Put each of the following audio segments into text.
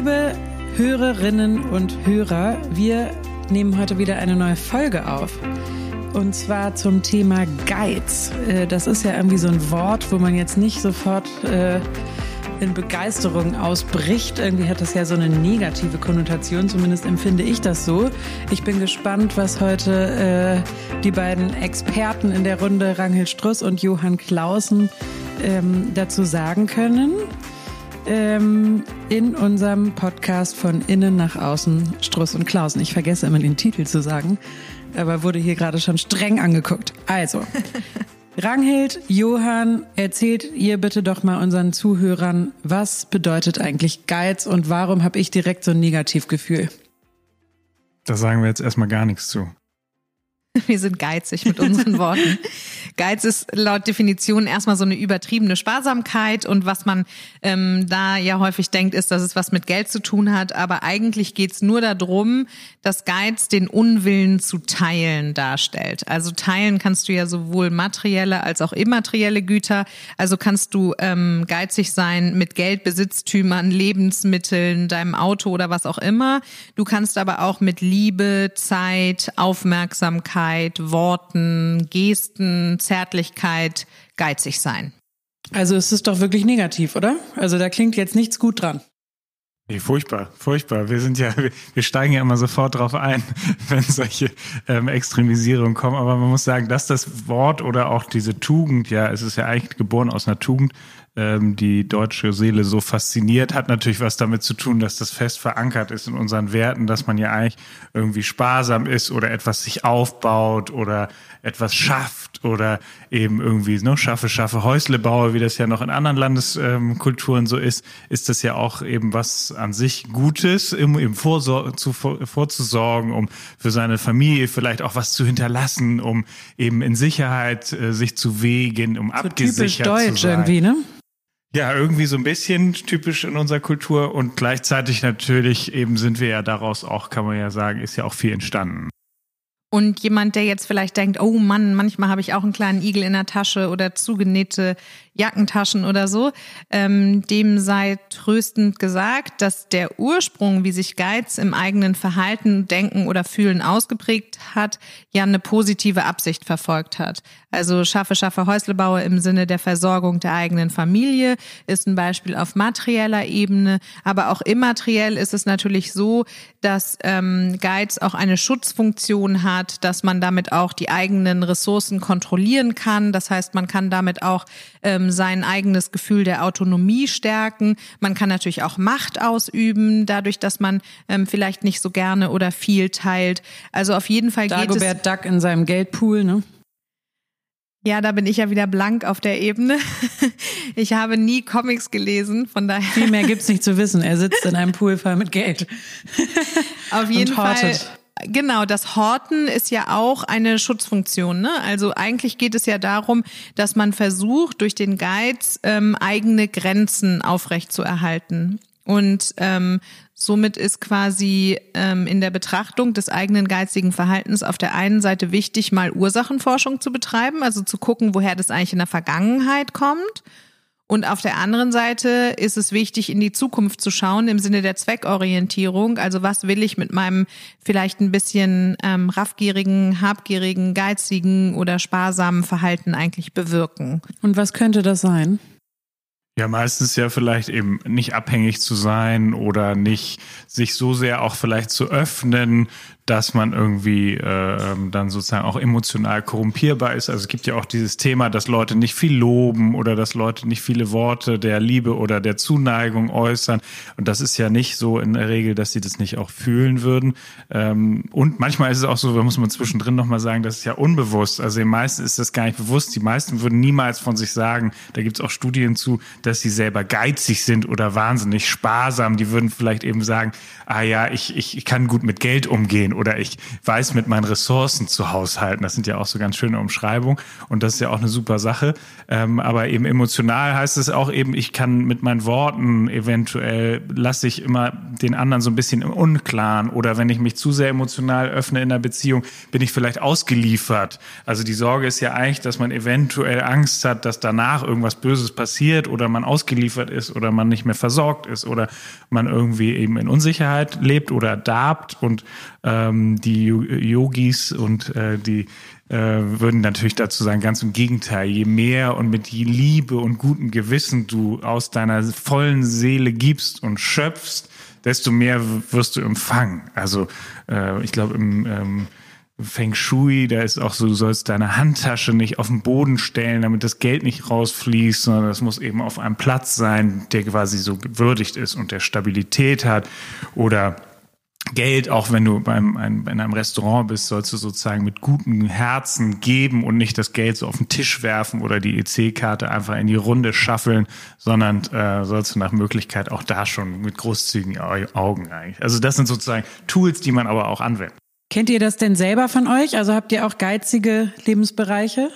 Liebe Hörerinnen und Hörer, wir nehmen heute wieder eine neue Folge auf. Und zwar zum Thema Geiz. Äh, das ist ja irgendwie so ein Wort, wo man jetzt nicht sofort äh, in Begeisterung ausbricht. Irgendwie hat das ja so eine negative Konnotation, zumindest empfinde ich das so. Ich bin gespannt, was heute äh, die beiden Experten in der Runde, Ranghild Struss und Johann Clausen, ähm, dazu sagen können. Ähm, in unserem Podcast von Innen nach Außen, Struss und Klausen. Ich vergesse immer den Titel zu sagen, aber wurde hier gerade schon streng angeguckt. Also, Ranghild, Johann, erzählt ihr bitte doch mal unseren Zuhörern, was bedeutet eigentlich Geiz und warum habe ich direkt so ein Negativgefühl? Da sagen wir jetzt erstmal gar nichts zu. Wir sind geizig mit unseren Worten. Geiz ist laut Definition erstmal so eine übertriebene Sparsamkeit und was man ähm, da ja häufig denkt, ist, dass es was mit Geld zu tun hat. Aber eigentlich geht's nur darum, dass Geiz den Unwillen zu teilen darstellt. Also teilen kannst du ja sowohl materielle als auch immaterielle Güter. Also kannst du ähm, geizig sein mit Geld, Besitztümern, Lebensmitteln, deinem Auto oder was auch immer. Du kannst aber auch mit Liebe, Zeit, Aufmerksamkeit Worten, Gesten, Zärtlichkeit geizig sein. Also es ist doch wirklich negativ, oder? Also da klingt jetzt nichts gut dran. Nee, furchtbar, furchtbar. Wir sind ja, wir steigen ja immer sofort drauf ein, wenn solche ähm, Extremisierungen kommen. Aber man muss sagen, dass das Wort oder auch diese Tugend, ja, es ist ja eigentlich geboren aus einer Tugend, ähm, die deutsche Seele so fasziniert, hat natürlich was damit zu tun, dass das fest verankert ist in unseren Werten, dass man ja eigentlich irgendwie sparsam ist oder etwas sich aufbaut oder etwas schafft oder eben irgendwie ne, schaffe, schaffe, Häusle baue, wie das ja noch in anderen Landeskulturen ähm, so ist, ist das ja auch eben was an sich Gutes, um eben vorsor zu, vorzusorgen, um für seine Familie vielleicht auch was zu hinterlassen, um eben in Sicherheit äh, sich zu wegen, um so abgesichert typisch deutsch zu sein. irgendwie, ne? Ja, irgendwie so ein bisschen typisch in unserer Kultur und gleichzeitig natürlich eben sind wir ja daraus auch, kann man ja sagen, ist ja auch viel entstanden. Und jemand, der jetzt vielleicht denkt, oh Mann, manchmal habe ich auch einen kleinen Igel in der Tasche oder zugenähte Jackentaschen oder so, ähm, dem sei tröstend gesagt, dass der Ursprung, wie sich Geiz im eigenen Verhalten, Denken oder Fühlen ausgeprägt hat, ja eine positive Absicht verfolgt hat. Also schaffe, schaffe Häuslebauer im Sinne der Versorgung der eigenen Familie ist ein Beispiel auf materieller Ebene, aber auch immateriell ist es natürlich so, dass ähm, Geiz auch eine Schutzfunktion hat, dass man damit auch die eigenen Ressourcen kontrollieren kann. Das heißt, man kann damit auch ähm, sein eigenes Gefühl der Autonomie stärken. Man kann natürlich auch Macht ausüben, dadurch, dass man ähm, vielleicht nicht so gerne oder viel teilt. Also auf jeden Fall Dagobert geht es. Duck in seinem Geldpool, ne? Ja, da bin ich ja wieder blank auf der Ebene. Ich habe nie Comics gelesen, von daher. Viel mehr gibt's nicht zu wissen. Er sitzt in einem Pool voll mit Geld. Auf jeden Fall Genau, das Horten ist ja auch eine Schutzfunktion. Ne? Also eigentlich geht es ja darum, dass man versucht, durch den Geiz ähm, eigene Grenzen aufrechtzuerhalten. Und ähm, somit ist quasi ähm, in der Betrachtung des eigenen geizigen Verhaltens auf der einen Seite wichtig, mal Ursachenforschung zu betreiben, also zu gucken, woher das eigentlich in der Vergangenheit kommt und auf der anderen Seite ist es wichtig, in die Zukunft zu schauen im Sinne der Zweckorientierung. Also was will ich mit meinem vielleicht ein bisschen ähm, raffgierigen, habgierigen, geizigen oder sparsamen Verhalten eigentlich bewirken? Und was könnte das sein? Ja, meistens ja vielleicht eben nicht abhängig zu sein oder nicht sich so sehr auch vielleicht zu öffnen, dass man irgendwie äh, dann sozusagen auch emotional korrumpierbar ist. Also es gibt ja auch dieses Thema, dass Leute nicht viel loben oder dass Leute nicht viele Worte der Liebe oder der Zuneigung äußern. Und das ist ja nicht so in der Regel, dass sie das nicht auch fühlen würden. Ähm, und manchmal ist es auch so, da muss man zwischendrin nochmal sagen, das ist ja unbewusst. Also den meisten ist das gar nicht bewusst. Die meisten würden niemals von sich sagen, da gibt es auch Studien zu, dass sie selber geizig sind oder wahnsinnig sparsam. Die würden vielleicht eben sagen, ah ja, ich, ich, ich kann gut mit Geld umgehen oder ich weiß mit meinen Ressourcen zu haushalten. Das sind ja auch so ganz schöne Umschreibungen und das ist ja auch eine super Sache. Ähm, aber eben emotional heißt es auch eben, ich kann mit meinen Worten eventuell lasse ich immer den anderen so ein bisschen im Unklaren oder wenn ich mich zu sehr emotional öffne in der Beziehung, bin ich vielleicht ausgeliefert. Also die Sorge ist ja eigentlich, dass man eventuell Angst hat, dass danach irgendwas Böses passiert oder man ausgeliefert ist oder man nicht mehr versorgt ist oder man irgendwie eben in Unsicherheit lebt oder darbt und ähm, die Yogis und äh, die äh, würden natürlich dazu sagen, ganz im Gegenteil, je mehr und mit Liebe und gutem Gewissen du aus deiner vollen Seele gibst und schöpfst, desto mehr wirst du empfangen. Also äh, ich glaube im ähm, Feng Shui, da ist auch so, du sollst deine Handtasche nicht auf den Boden stellen, damit das Geld nicht rausfließt, sondern das muss eben auf einem Platz sein, der quasi so gewürdigt ist und der Stabilität hat. Oder Geld, auch wenn du beim, ein, in einem Restaurant bist, sollst du sozusagen mit gutem Herzen geben und nicht das Geld so auf den Tisch werfen oder die EC-Karte einfach in die Runde schaffeln, sondern äh, sollst du nach Möglichkeit auch da schon mit großzügigen Augen eigentlich. Also das sind sozusagen Tools, die man aber auch anwendet. Kennt ihr das denn selber von euch? Also habt ihr auch geizige Lebensbereiche?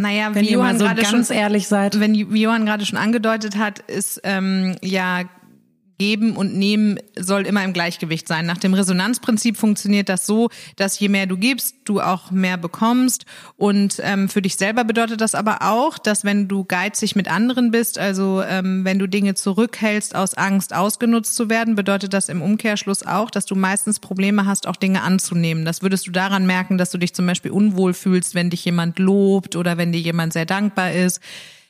Naja, wenn wie ihr mal so gerade ganz schon, ehrlich seid. Wenn wie Johann gerade schon angedeutet hat, ist ähm, ja Geben und Nehmen soll immer im Gleichgewicht sein. Nach dem Resonanzprinzip funktioniert das so, dass je mehr du gibst, du auch mehr bekommst. Und ähm, für dich selber bedeutet das aber auch, dass wenn du geizig mit anderen bist, also ähm, wenn du Dinge zurückhältst aus Angst, ausgenutzt zu werden, bedeutet das im Umkehrschluss auch, dass du meistens Probleme hast, auch Dinge anzunehmen. Das würdest du daran merken, dass du dich zum Beispiel unwohl fühlst, wenn dich jemand lobt oder wenn dir jemand sehr dankbar ist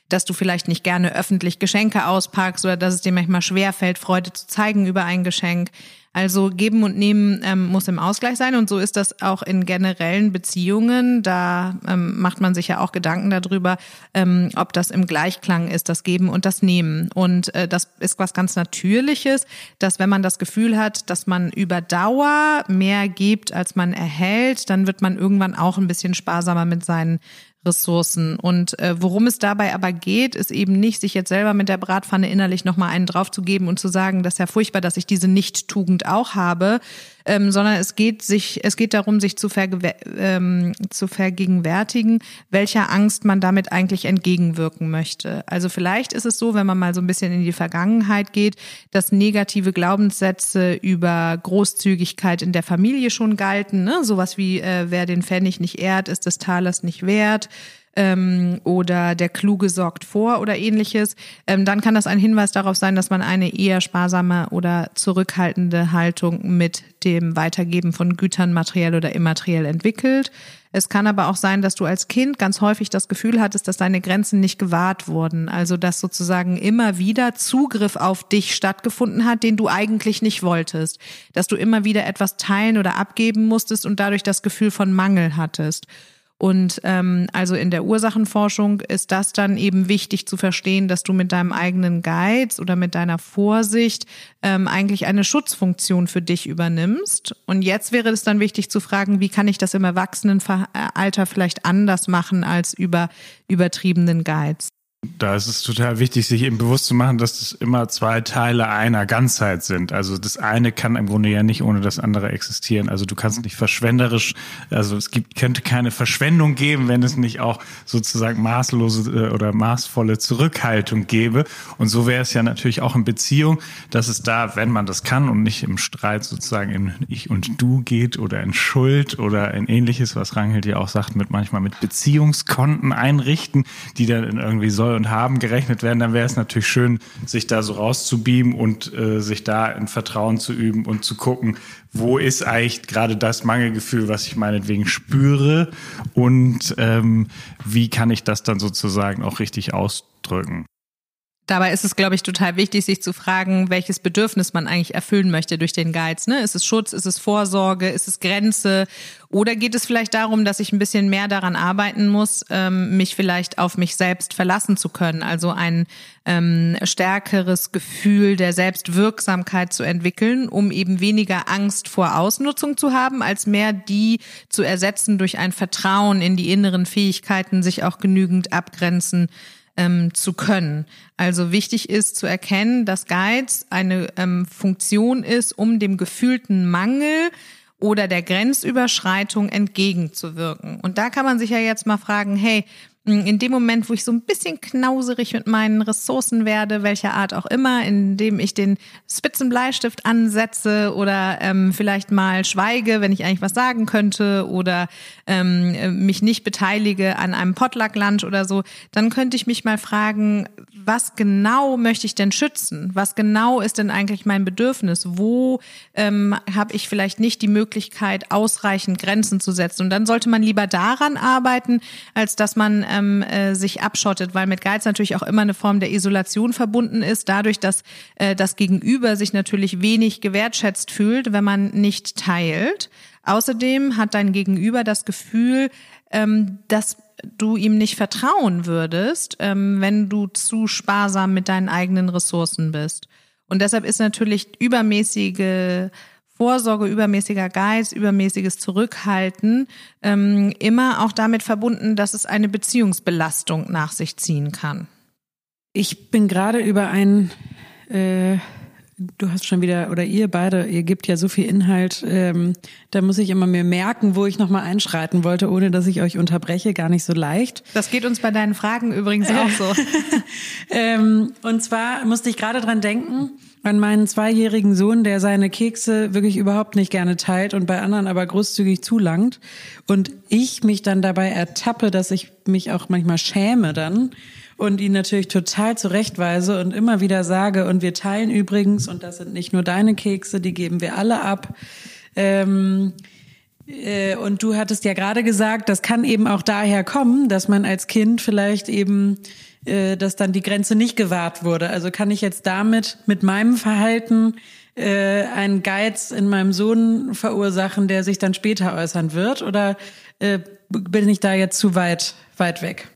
dass du vielleicht nicht gerne öffentlich Geschenke auspackst oder dass es dir manchmal schwerfällt, Freude zu zeigen über ein Geschenk. Also geben und nehmen ähm, muss im Ausgleich sein und so ist das auch in generellen Beziehungen. Da ähm, macht man sich ja auch Gedanken darüber, ähm, ob das im Gleichklang ist, das Geben und das Nehmen. Und äh, das ist was ganz Natürliches, dass wenn man das Gefühl hat, dass man über Dauer mehr gibt, als man erhält, dann wird man irgendwann auch ein bisschen sparsamer mit seinen Ressourcen. Und äh, worum es dabei aber geht, ist eben nicht, sich jetzt selber mit der Bratpfanne innerlich nochmal einen draufzugeben und zu sagen, das ist ja furchtbar, dass ich diese Nicht-Tugend auch habe, ähm, sondern es geht sich, es geht darum, sich zu, ähm, zu vergegenwärtigen, welcher Angst man damit eigentlich entgegenwirken möchte. Also vielleicht ist es so, wenn man mal so ein bisschen in die Vergangenheit geht, dass negative Glaubenssätze über Großzügigkeit in der Familie schon galten, ne? sowas wie äh, wer den Pfennig nicht ehrt, ist des Talers nicht wert ähm, oder der Kluge sorgt vor oder ähnliches, ähm, dann kann das ein Hinweis darauf sein, dass man eine eher sparsame oder zurückhaltende Haltung mit dem Weitergeben von Gütern materiell oder immateriell entwickelt. Es kann aber auch sein, dass du als Kind ganz häufig das Gefühl hattest, dass deine Grenzen nicht gewahrt wurden. Also dass sozusagen immer wieder Zugriff auf dich stattgefunden hat, den du eigentlich nicht wolltest. Dass du immer wieder etwas teilen oder abgeben musstest und dadurch das Gefühl von Mangel hattest. Und ähm, also in der Ursachenforschung ist das dann eben wichtig zu verstehen, dass du mit deinem eigenen Geiz oder mit deiner Vorsicht ähm, eigentlich eine Schutzfunktion für dich übernimmst. Und jetzt wäre es dann wichtig zu fragen, wie kann ich das im Erwachsenenalter vielleicht anders machen als über übertriebenen Geiz? Da ist es total wichtig, sich eben bewusst zu machen, dass es immer zwei Teile einer Ganzheit sind. Also das eine kann im Grunde ja nicht ohne das andere existieren. Also du kannst nicht verschwenderisch, also es gibt, könnte keine Verschwendung geben, wenn es nicht auch sozusagen maßlose äh, oder maßvolle Zurückhaltung gäbe. Und so wäre es ja natürlich auch in Beziehung, dass es da, wenn man das kann und nicht im Streit sozusagen in Ich und Du geht oder in Schuld oder in ähnliches, was Rangel dir auch sagt, mit manchmal mit Beziehungskonten einrichten, die dann irgendwie soll soll und haben gerechnet werden, dann wäre es natürlich schön, sich da so rauszubeamen und äh, sich da in Vertrauen zu üben und zu gucken, wo ist eigentlich gerade das Mangelgefühl, was ich meinetwegen spüre und ähm, wie kann ich das dann sozusagen auch richtig ausdrücken. Dabei ist es, glaube ich, total wichtig, sich zu fragen, welches Bedürfnis man eigentlich erfüllen möchte durch den Geiz. Ne? Ist es Schutz, ist es Vorsorge, ist es Grenze? Oder geht es vielleicht darum, dass ich ein bisschen mehr daran arbeiten muss, ähm, mich vielleicht auf mich selbst verlassen zu können? Also ein ähm, stärkeres Gefühl der Selbstwirksamkeit zu entwickeln, um eben weniger Angst vor Ausnutzung zu haben, als mehr die zu ersetzen durch ein Vertrauen in die inneren Fähigkeiten, sich auch genügend abgrenzen ähm, zu können. Also wichtig ist zu erkennen, dass Geiz eine ähm, Funktion ist, um dem gefühlten Mangel oder der Grenzüberschreitung entgegenzuwirken. Und da kann man sich ja jetzt mal fragen, hey, in dem Moment, wo ich so ein bisschen knauserig mit meinen Ressourcen werde, welcher Art auch immer, indem ich den Spitzenbleistift ansetze oder ähm, vielleicht mal schweige, wenn ich eigentlich was sagen könnte oder ähm, mich nicht beteilige an einem Potluck-Lunch oder so, dann könnte ich mich mal fragen, was genau möchte ich denn schützen? Was genau ist denn eigentlich mein Bedürfnis? Wo ähm, habe ich vielleicht nicht die Möglichkeit, ausreichend Grenzen zu setzen? Und dann sollte man lieber daran arbeiten, als dass man ähm, äh, sich abschottet, weil mit Geiz natürlich auch immer eine Form der Isolation verbunden ist, dadurch, dass äh, das Gegenüber sich natürlich wenig gewertschätzt fühlt, wenn man nicht teilt. Außerdem hat dein Gegenüber das Gefühl, ähm, dass du ihm nicht vertrauen würdest, ähm, wenn du zu sparsam mit deinen eigenen Ressourcen bist. Und deshalb ist natürlich übermäßige Vorsorge, übermäßiger Geiz, übermäßiges Zurückhalten ähm, immer auch damit verbunden, dass es eine Beziehungsbelastung nach sich ziehen kann. Ich bin gerade über ein äh, du hast schon wieder, oder ihr beide, ihr gebt ja so viel Inhalt, ähm, da muss ich immer mir merken, wo ich nochmal einschreiten wollte, ohne dass ich euch unterbreche, gar nicht so leicht. Das geht uns bei deinen Fragen übrigens auch so. ähm, und zwar musste ich gerade dran denken, an meinen zweijährigen Sohn, der seine Kekse wirklich überhaupt nicht gerne teilt und bei anderen aber großzügig zulangt. Und ich mich dann dabei ertappe, dass ich mich auch manchmal schäme dann und ihn natürlich total zurechtweise und immer wieder sage, und wir teilen übrigens, und das sind nicht nur deine Kekse, die geben wir alle ab. Ähm, äh, und du hattest ja gerade gesagt, das kann eben auch daher kommen, dass man als Kind vielleicht eben, äh, dass dann die Grenze nicht gewahrt wurde. Also kann ich jetzt damit mit meinem Verhalten äh, einen Geiz in meinem Sohn verursachen, der sich dann später äußern wird? Oder äh, bin ich da jetzt zu weit, weit weg?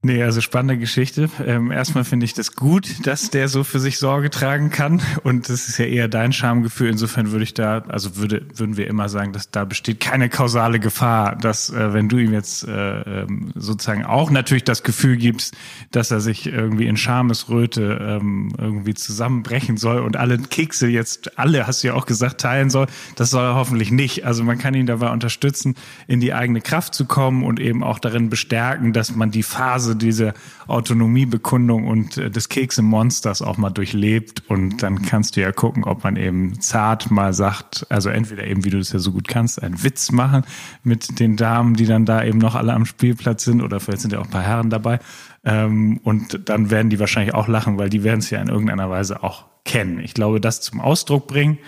Nee, also spannende Geschichte. Ähm, erstmal finde ich das gut, dass der so für sich Sorge tragen kann. Und das ist ja eher dein Schamgefühl. Insofern würde ich da, also würde, würden wir immer sagen, dass da besteht keine kausale Gefahr, dass äh, wenn du ihm jetzt äh, ähm, sozusagen auch natürlich das Gefühl gibst, dass er sich irgendwie in Schamesröte ähm, irgendwie zusammenbrechen soll und alle Kekse jetzt, alle hast du ja auch gesagt, teilen soll, das soll er hoffentlich nicht. Also man kann ihn dabei unterstützen, in die eigene Kraft zu kommen und eben auch darin bestärken, dass man die Phase Phase diese Autonomiebekundung und äh, des Kekse-Monsters auch mal durchlebt. Und dann kannst du ja gucken, ob man eben zart mal sagt, also entweder eben, wie du das ja so gut kannst, einen Witz machen mit den Damen, die dann da eben noch alle am Spielplatz sind, oder vielleicht sind ja auch ein paar Herren dabei. Ähm, und dann werden die wahrscheinlich auch lachen, weil die werden es ja in irgendeiner Weise auch kennen. Ich glaube, das zum Ausdruck bringen,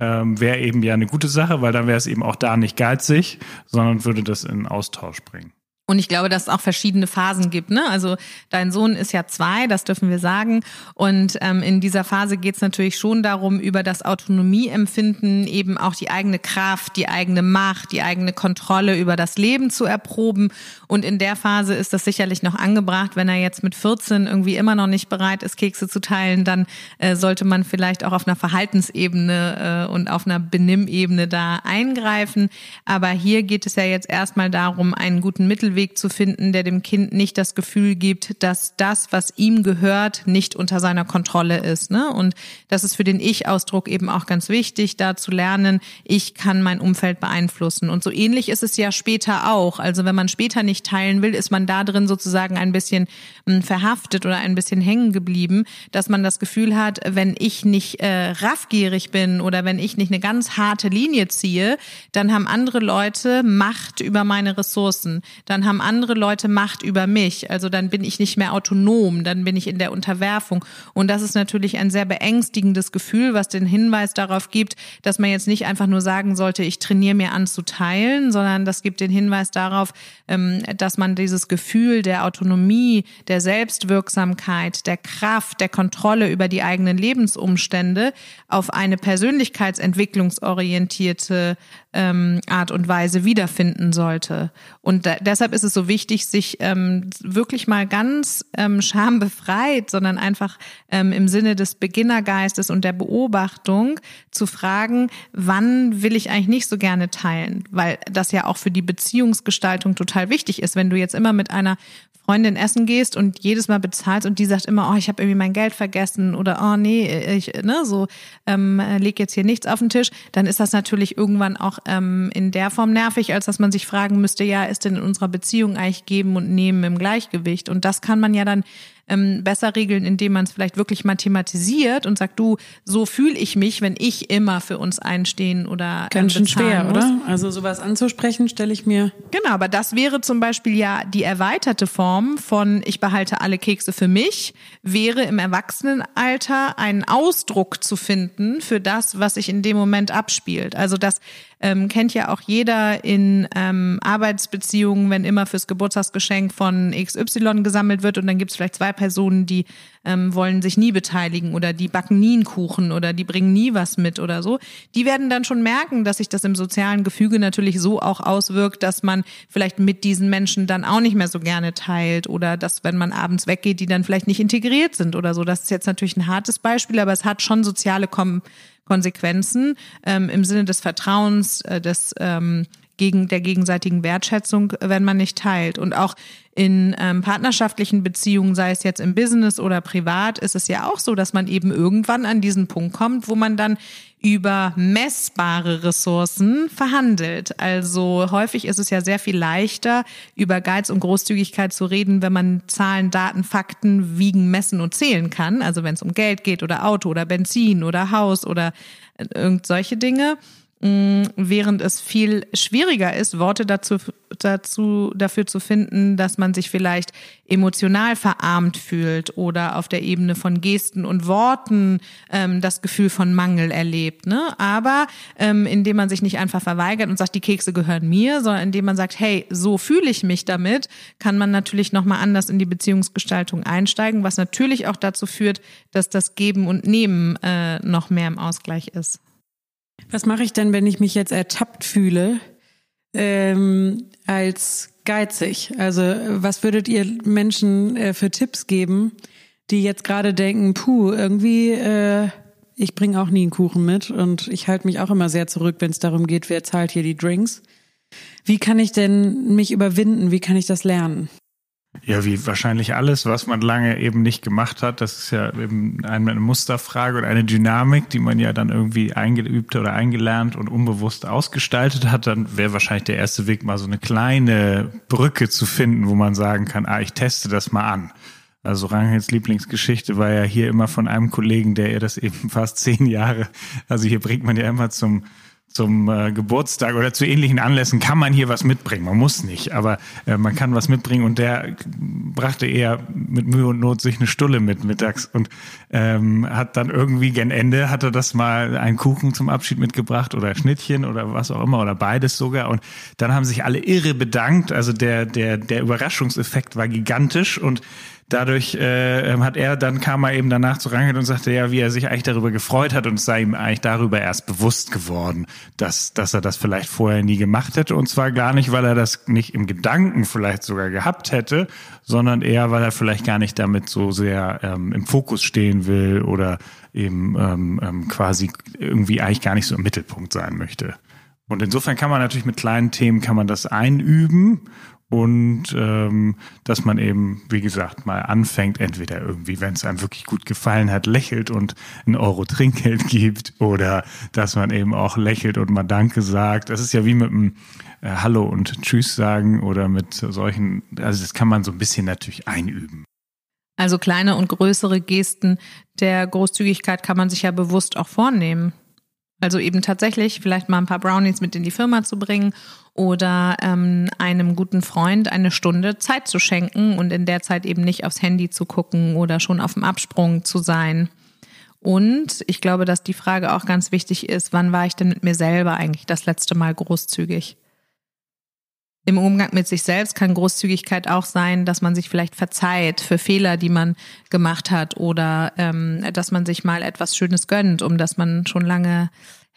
ähm, wäre eben ja eine gute Sache, weil dann wäre es eben auch da nicht geizig, sondern würde das in Austausch bringen. Und ich glaube, dass es auch verschiedene Phasen gibt. Ne? Also dein Sohn ist ja zwei, das dürfen wir sagen. Und ähm, in dieser Phase geht es natürlich schon darum, über das Autonomieempfinden eben auch die eigene Kraft, die eigene Macht, die eigene Kontrolle über das Leben zu erproben. Und in der Phase ist das sicherlich noch angebracht. Wenn er jetzt mit 14 irgendwie immer noch nicht bereit ist, Kekse zu teilen, dann äh, sollte man vielleicht auch auf einer Verhaltensebene äh, und auf einer Benimmebene da eingreifen. Aber hier geht es ja jetzt erstmal darum, einen guten Mittelweg Weg zu finden, der dem Kind nicht das Gefühl gibt, dass das, was ihm gehört, nicht unter seiner Kontrolle ist. Ne? Und das ist für den Ich-Ausdruck eben auch ganz wichtig, da zu lernen, ich kann mein Umfeld beeinflussen. Und so ähnlich ist es ja später auch. Also wenn man später nicht teilen will, ist man da drin sozusagen ein bisschen hm, verhaftet oder ein bisschen hängen geblieben, dass man das Gefühl hat, wenn ich nicht äh, raffgierig bin oder wenn ich nicht eine ganz harte Linie ziehe, dann haben andere Leute Macht über meine Ressourcen. Dann haben andere Leute Macht über mich. Also dann bin ich nicht mehr autonom, dann bin ich in der Unterwerfung. Und das ist natürlich ein sehr beängstigendes Gefühl, was den Hinweis darauf gibt, dass man jetzt nicht einfach nur sagen sollte, ich trainiere mir an zu teilen, sondern das gibt den Hinweis darauf, ähm, dass man dieses Gefühl der Autonomie, der Selbstwirksamkeit, der Kraft, der Kontrolle über die eigenen Lebensumstände auf eine persönlichkeitsentwicklungsorientierte ähm, Art und Weise wiederfinden sollte. Und deshalb ist es so wichtig, sich ähm, wirklich mal ganz ähm, schambefreit, sondern einfach ähm, im Sinne des Beginnergeistes und der Beobachtung zu fragen, wann will ich eigentlich nicht so gerne teilen? Weil das ja auch für die Beziehungsgestaltung total wichtig ist. Wenn du jetzt immer mit einer Freundin essen gehst und jedes Mal bezahlst und die sagt immer, oh, ich habe irgendwie mein Geld vergessen oder oh nee, ich ne, so ähm, leg jetzt hier nichts auf den Tisch, dann ist das natürlich irgendwann auch ähm, in der Form nervig, als dass man sich fragen müsste, ja, ist denn in unserer Beziehung Beziehung eigentlich geben und nehmen im Gleichgewicht. Und das kann man ja dann ähm, besser regeln, indem man es vielleicht wirklich mathematisiert und sagt, du, so fühle ich mich, wenn ich immer für uns einstehen oder ähm, ganz schön schwer, muss. oder? Also sowas anzusprechen, stelle ich mir. Genau, aber das wäre zum Beispiel ja die erweiterte Form von ich behalte alle Kekse für mich, wäre im Erwachsenenalter einen Ausdruck zu finden für das, was sich in dem Moment abspielt. Also das ähm, kennt ja auch jeder in ähm, Arbeitsbeziehungen, wenn immer fürs Geburtstagsgeschenk von XY gesammelt wird und dann gibt es vielleicht zwei Personen, die ähm, wollen sich nie beteiligen oder die backen nie einen Kuchen oder die bringen nie was mit oder so. Die werden dann schon merken, dass sich das im sozialen Gefüge natürlich so auch auswirkt, dass man vielleicht mit diesen Menschen dann auch nicht mehr so gerne teilt oder dass, wenn man abends weggeht, die dann vielleicht nicht integriert sind oder so. Das ist jetzt natürlich ein hartes Beispiel, aber es hat schon soziale Kom Konsequenzen ähm, im Sinne des Vertrauens, äh, des ähm, gegen der gegenseitigen Wertschätzung, wenn man nicht teilt. Und auch in ähm, partnerschaftlichen Beziehungen, sei es jetzt im Business oder privat, ist es ja auch so, dass man eben irgendwann an diesen Punkt kommt, wo man dann über messbare Ressourcen verhandelt. Also häufig ist es ja sehr viel leichter, über Geiz und Großzügigkeit zu reden, wenn man Zahlen, Daten, Fakten wiegen, messen und zählen kann. Also wenn es um Geld geht oder Auto oder Benzin oder Haus oder äh, irgend solche Dinge. Mm, während es viel schwieriger ist, Worte dazu, dazu, dafür zu finden, dass man sich vielleicht emotional verarmt fühlt oder auf der Ebene von Gesten und Worten ähm, das Gefühl von Mangel erlebt. Ne? Aber ähm, indem man sich nicht einfach verweigert und sagt, die Kekse gehören mir, sondern indem man sagt, hey, so fühle ich mich damit, kann man natürlich nochmal anders in die Beziehungsgestaltung einsteigen, was natürlich auch dazu führt, dass das Geben und Nehmen äh, noch mehr im Ausgleich ist. Was mache ich denn, wenn ich mich jetzt ertappt fühle ähm, als geizig? Also was würdet ihr Menschen äh, für Tipps geben, die jetzt gerade denken, puh, irgendwie, äh, ich bringe auch nie einen Kuchen mit und ich halte mich auch immer sehr zurück, wenn es darum geht, wer zahlt hier die Drinks. Wie kann ich denn mich überwinden? Wie kann ich das lernen? Ja, wie wahrscheinlich alles, was man lange eben nicht gemacht hat. Das ist ja eben eine Musterfrage und eine Dynamik, die man ja dann irgendwie eingeübt oder eingelernt und unbewusst ausgestaltet hat. Dann wäre wahrscheinlich der erste Weg, mal so eine kleine Brücke zu finden, wo man sagen kann, ah, ich teste das mal an. Also Ranghels Lieblingsgeschichte war ja hier immer von einem Kollegen, der ihr das eben fast zehn Jahre, also hier bringt man ja immer zum zum äh, Geburtstag oder zu ähnlichen Anlässen kann man hier was mitbringen. Man muss nicht, aber äh, man kann was mitbringen und der brachte eher mit Mühe und Not sich eine Stulle mit mittags und ähm, hat dann irgendwie gen Ende hatte das mal einen Kuchen zum Abschied mitgebracht oder Schnittchen oder was auch immer oder beides sogar und dann haben sich alle irre bedankt. Also der der der Überraschungseffekt war gigantisch und dadurch äh, hat er, dann kam er eben danach zu Rangel und sagte, ja, wie er sich eigentlich darüber gefreut hat und es sei ihm eigentlich darüber erst bewusst geworden, dass, dass er das vielleicht vorher nie gemacht hätte. Und zwar gar nicht, weil er das nicht im Gedanken vielleicht sogar gehabt hätte, sondern eher, weil er vielleicht gar nicht damit so sehr ähm, im Fokus stehen will oder eben ähm, ähm, quasi irgendwie eigentlich gar nicht so im Mittelpunkt sein möchte. Und insofern kann man natürlich mit kleinen Themen kann man das einüben und ähm, dass man eben, wie gesagt, mal anfängt, entweder irgendwie, wenn es einem wirklich gut gefallen hat, lächelt und ein Euro Trinkgeld gibt oder dass man eben auch lächelt und mal Danke sagt. Das ist ja wie mit einem äh, Hallo und Tschüss sagen oder mit solchen, also das kann man so ein bisschen natürlich einüben. Also kleine und größere Gesten der Großzügigkeit kann man sich ja bewusst auch vornehmen. Also eben tatsächlich vielleicht mal ein paar Brownies mit in die Firma zu bringen oder ähm, einem guten Freund eine Stunde Zeit zu schenken und in der Zeit eben nicht aufs Handy zu gucken oder schon auf dem Absprung zu sein. Und ich glaube, dass die Frage auch ganz wichtig ist, wann war ich denn mit mir selber eigentlich das letzte Mal großzügig? Im Umgang mit sich selbst kann Großzügigkeit auch sein, dass man sich vielleicht verzeiht für Fehler, die man gemacht hat oder ähm, dass man sich mal etwas Schönes gönnt, um das man schon lange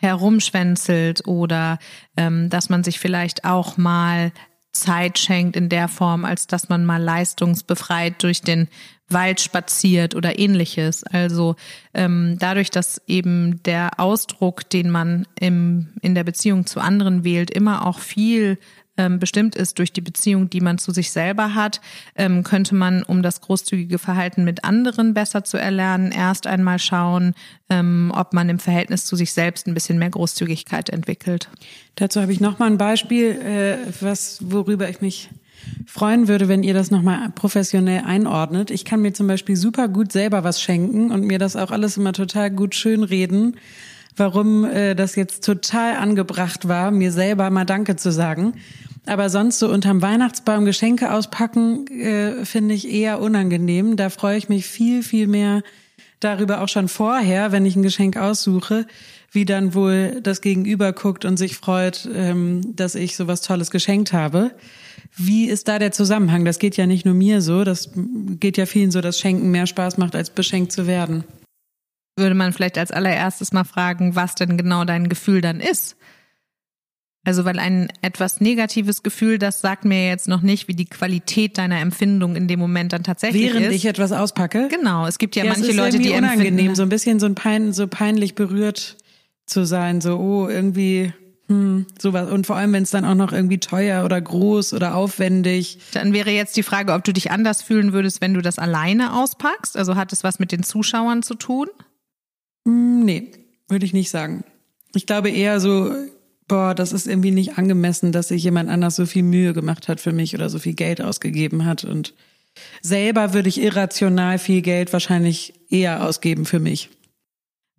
herumschwänzelt oder ähm, dass man sich vielleicht auch mal Zeit schenkt in der Form, als dass man mal leistungsbefreit durch den Wald spaziert oder ähnliches. Also ähm, dadurch, dass eben der Ausdruck, den man im, in der Beziehung zu anderen wählt, immer auch viel ähm, bestimmt ist durch die Beziehung, die man zu sich selber hat, ähm, könnte man, um das großzügige Verhalten mit anderen besser zu erlernen, erst einmal schauen, ähm, ob man im Verhältnis zu sich selbst ein bisschen mehr Großzügigkeit entwickelt. Dazu habe ich noch mal ein Beispiel, äh, was worüber ich mich freuen würde, wenn ihr das nochmal professionell einordnet. Ich kann mir zum Beispiel super gut selber was schenken und mir das auch alles immer total gut schönreden, warum äh, das jetzt total angebracht war, mir selber mal Danke zu sagen. Aber sonst so unterm Weihnachtsbaum Geschenke auspacken, äh, finde ich eher unangenehm. Da freue ich mich viel, viel mehr darüber auch schon vorher, wenn ich ein Geschenk aussuche, wie dann wohl das Gegenüber guckt und sich freut, ähm, dass ich sowas Tolles geschenkt habe. Wie ist da der Zusammenhang? Das geht ja nicht nur mir so, das geht ja vielen so, dass Schenken mehr Spaß macht, als beschenkt zu werden. Würde man vielleicht als allererstes mal fragen, was denn genau dein Gefühl dann ist? Also, weil ein etwas negatives Gefühl, das sagt mir jetzt noch nicht, wie die Qualität deiner Empfindung in dem Moment dann tatsächlich Während ist. Während ich etwas auspacke? Genau. Es gibt ja, ja manche es ist Leute, die unangenehm, empfinden. so ein bisschen so ein pein, so peinlich berührt zu sein, so, oh, irgendwie, hm, sowas. Und vor allem, wenn es dann auch noch irgendwie teuer oder groß oder aufwendig. Dann wäre jetzt die Frage, ob du dich anders fühlen würdest, wenn du das alleine auspackst. Also hat es was mit den Zuschauern zu tun? Hm, nee, würde ich nicht sagen. Ich glaube eher so, boah, das ist irgendwie nicht angemessen, dass sich jemand anders so viel Mühe gemacht hat für mich oder so viel Geld ausgegeben hat. Und selber würde ich irrational viel Geld wahrscheinlich eher ausgeben für mich.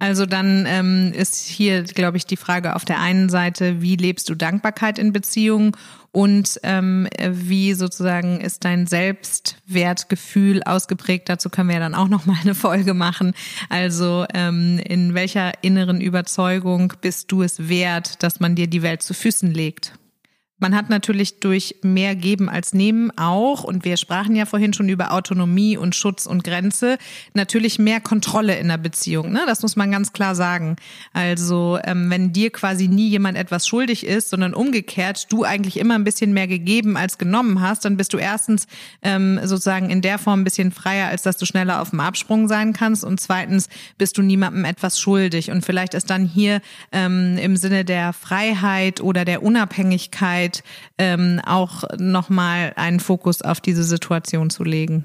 Also dann ähm, ist hier, glaube ich, die Frage auf der einen Seite, wie lebst du Dankbarkeit in Beziehungen und ähm, wie sozusagen ist dein Selbstwertgefühl ausgeprägt. Dazu können wir ja dann auch noch mal eine Folge machen. Also ähm, in welcher inneren Überzeugung bist du es wert, dass man dir die Welt zu Füßen legt? Man hat natürlich durch mehr Geben als Nehmen auch, und wir sprachen ja vorhin schon über Autonomie und Schutz und Grenze, natürlich mehr Kontrolle in der Beziehung. Ne? Das muss man ganz klar sagen. Also ähm, wenn dir quasi nie jemand etwas schuldig ist, sondern umgekehrt, du eigentlich immer ein bisschen mehr gegeben als genommen hast, dann bist du erstens ähm, sozusagen in der Form ein bisschen freier, als dass du schneller auf dem Absprung sein kannst. Und zweitens bist du niemandem etwas schuldig. Und vielleicht ist dann hier ähm, im Sinne der Freiheit oder der Unabhängigkeit Zeit, ähm, auch nochmal einen Fokus auf diese Situation zu legen.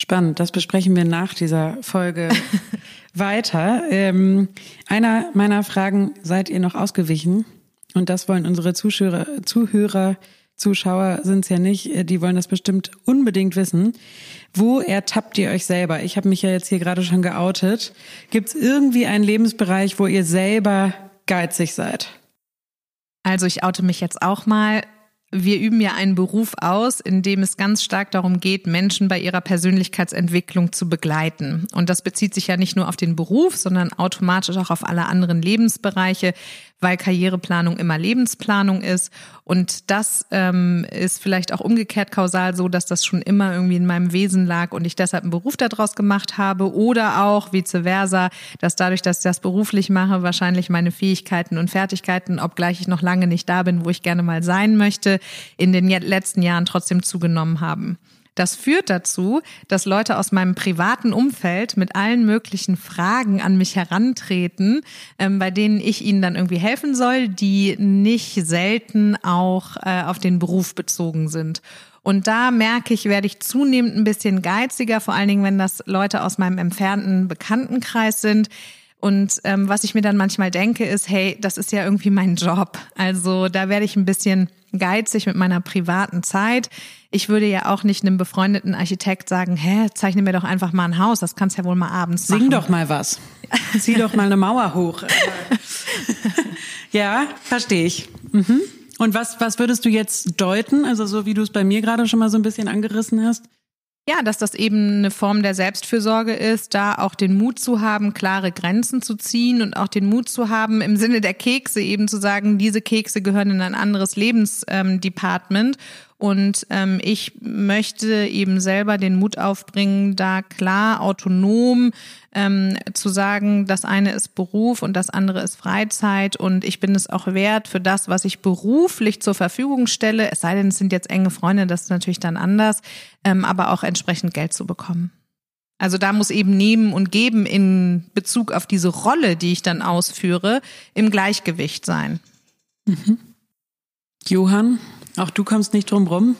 Spannend, das besprechen wir nach dieser Folge weiter. Ähm, einer meiner Fragen, seid ihr noch ausgewichen? Und das wollen unsere Zuschauer, Zuhörer, Zuschauer sind es ja nicht, die wollen das bestimmt unbedingt wissen. Wo ertappt ihr euch selber? Ich habe mich ja jetzt hier gerade schon geoutet. Gibt es irgendwie einen Lebensbereich, wo ihr selber geizig seid? Also ich oute mich jetzt auch mal. Wir üben ja einen Beruf aus, in dem es ganz stark darum geht, Menschen bei ihrer Persönlichkeitsentwicklung zu begleiten. Und das bezieht sich ja nicht nur auf den Beruf, sondern automatisch auch auf alle anderen Lebensbereiche weil Karriereplanung immer Lebensplanung ist. Und das ähm, ist vielleicht auch umgekehrt kausal so, dass das schon immer irgendwie in meinem Wesen lag und ich deshalb einen Beruf daraus gemacht habe. Oder auch vice versa, dass dadurch, dass ich das beruflich mache, wahrscheinlich meine Fähigkeiten und Fertigkeiten, obgleich ich noch lange nicht da bin, wo ich gerne mal sein möchte, in den letzten Jahren trotzdem zugenommen haben. Das führt dazu, dass Leute aus meinem privaten Umfeld mit allen möglichen Fragen an mich herantreten, ähm, bei denen ich ihnen dann irgendwie helfen soll, die nicht selten auch äh, auf den Beruf bezogen sind. Und da merke ich, werde ich zunehmend ein bisschen geiziger, vor allen Dingen, wenn das Leute aus meinem entfernten Bekanntenkreis sind. Und ähm, was ich mir dann manchmal denke, ist, hey, das ist ja irgendwie mein Job. Also da werde ich ein bisschen geizig mit meiner privaten Zeit. Ich würde ja auch nicht einem befreundeten Architekt sagen, hä, zeichne mir doch einfach mal ein Haus, das kannst ja wohl mal abends machen. Sing doch mal was. Zieh doch mal eine Mauer hoch. ja, verstehe ich. Mhm. Und was, was würdest du jetzt deuten? Also so wie du es bei mir gerade schon mal so ein bisschen angerissen hast? Ja, dass das eben eine Form der Selbstfürsorge ist, da auch den Mut zu haben, klare Grenzen zu ziehen und auch den Mut zu haben, im Sinne der Kekse eben zu sagen, diese Kekse gehören in ein anderes Lebensdepartment und ähm, ich möchte eben selber den Mut aufbringen, da klar autonom ähm, zu sagen, das eine ist Beruf und das andere ist Freizeit und ich bin es auch wert für das, was ich beruflich zur Verfügung stelle, es sei denn, es sind jetzt enge Freunde, das ist natürlich dann anders, ähm, aber auch entsprechend Geld zu bekommen. Also da muss eben Nehmen und Geben in Bezug auf diese Rolle, die ich dann ausführe, im Gleichgewicht sein. Mhm. Johann, auch du kommst nicht drum rum?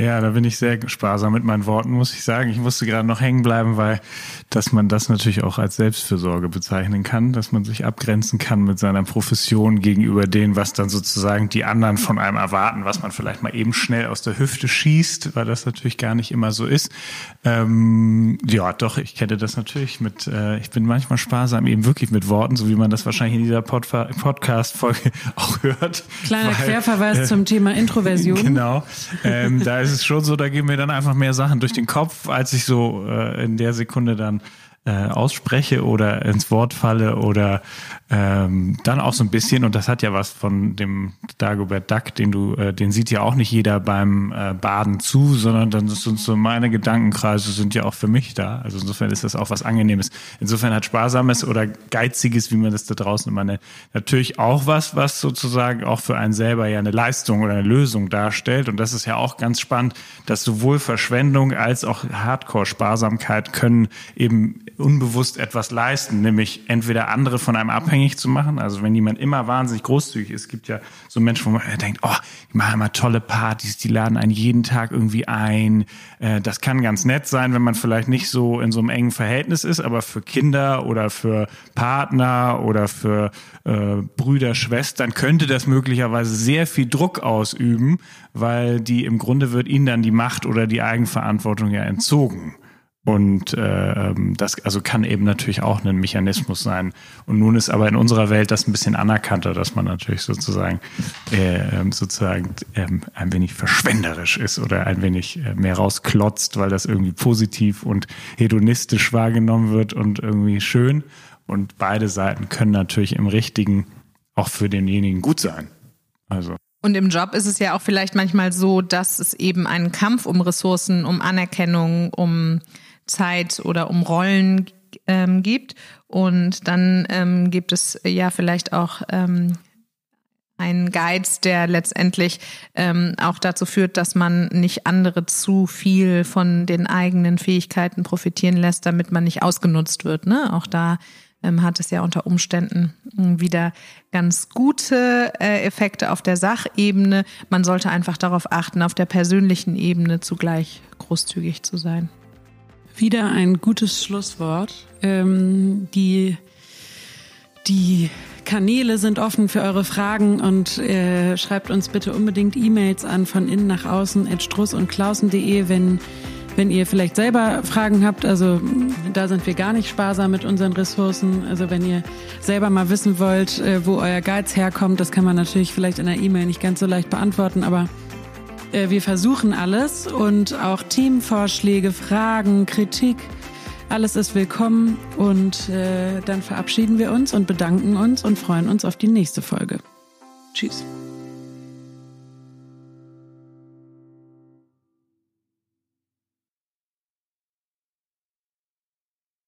Ja, da bin ich sehr sparsam mit meinen Worten, muss ich sagen. Ich musste gerade noch hängen bleiben, weil dass man das natürlich auch als Selbstfürsorge bezeichnen kann, dass man sich abgrenzen kann mit seiner Profession gegenüber dem, was dann sozusagen die anderen von einem erwarten, was man vielleicht mal eben schnell aus der Hüfte schießt, weil das natürlich gar nicht immer so ist. Ähm, ja, doch, ich kenne das natürlich mit, äh, ich bin manchmal sparsam eben wirklich mit Worten, so wie man das wahrscheinlich in dieser Pod Podcast-Folge auch hört. Kleiner weil, Querverweis äh, zum Thema Introversion. Genau. Ähm, da ist es schon so, da gehen mir dann einfach mehr Sachen durch den Kopf, als ich so äh, in der Sekunde dann äh, ausspreche oder ins Wort falle oder ähm, dann auch so ein bisschen, und das hat ja was von dem Dagobert Duck, den du, äh, den sieht ja auch nicht jeder beim äh, Baden zu, sondern dann sind so meine Gedankenkreise sind ja auch für mich da. Also insofern ist das auch was Angenehmes. Insofern hat Sparsames oder Geiziges, wie man das da draußen immer nennt, natürlich auch was, was sozusagen auch für einen selber ja eine Leistung oder eine Lösung darstellt. Und das ist ja auch ganz spannend, dass sowohl Verschwendung als auch Hardcore-Sparsamkeit können eben unbewusst etwas leisten, nämlich entweder andere von einem abhängig zu machen. Also wenn jemand immer wahnsinnig großzügig ist, es gibt ja so Menschen, wo man denkt, oh, die machen immer tolle Partys, die laden einen jeden Tag irgendwie ein. Äh, das kann ganz nett sein, wenn man vielleicht nicht so in so einem engen Verhältnis ist, aber für Kinder oder für Partner oder für äh, Brüder, Schwestern könnte das möglicherweise sehr viel Druck ausüben, weil die im Grunde wird ihnen dann die Macht oder die Eigenverantwortung ja entzogen. Und äh, ähm, das also kann eben natürlich auch ein Mechanismus sein. Und nun ist aber in unserer Welt das ein bisschen anerkannter, dass man natürlich sozusagen äh, ähm, sozusagen äh, ein wenig verschwenderisch ist oder ein wenig äh, mehr rausklotzt, weil das irgendwie positiv und hedonistisch wahrgenommen wird und irgendwie schön. Und beide Seiten können natürlich im Richtigen auch für denjenigen gut sein. Also. Und im Job ist es ja auch vielleicht manchmal so, dass es eben einen Kampf um Ressourcen, um Anerkennung, um Zeit oder um Rollen ähm, gibt. Und dann ähm, gibt es ja vielleicht auch ähm, einen Geiz, der letztendlich ähm, auch dazu führt, dass man nicht andere zu viel von den eigenen Fähigkeiten profitieren lässt, damit man nicht ausgenutzt wird. Ne? Auch da ähm, hat es ja unter Umständen ähm, wieder ganz gute äh, Effekte auf der Sachebene. Man sollte einfach darauf achten, auf der persönlichen Ebene zugleich großzügig zu sein. Wieder ein gutes Schlusswort. Ähm, die, die Kanäle sind offen für eure Fragen und äh, schreibt uns bitte unbedingt E-Mails an von innen nach außen at struss und klausen.de, wenn, wenn ihr vielleicht selber Fragen habt. Also da sind wir gar nicht sparsam mit unseren Ressourcen. Also wenn ihr selber mal wissen wollt, äh, wo euer Geiz herkommt, das kann man natürlich vielleicht in einer E-Mail nicht ganz so leicht beantworten, aber wir versuchen alles und auch Teamvorschläge, Fragen, Kritik, alles ist willkommen und äh, dann verabschieden wir uns und bedanken uns und freuen uns auf die nächste Folge. Tschüss.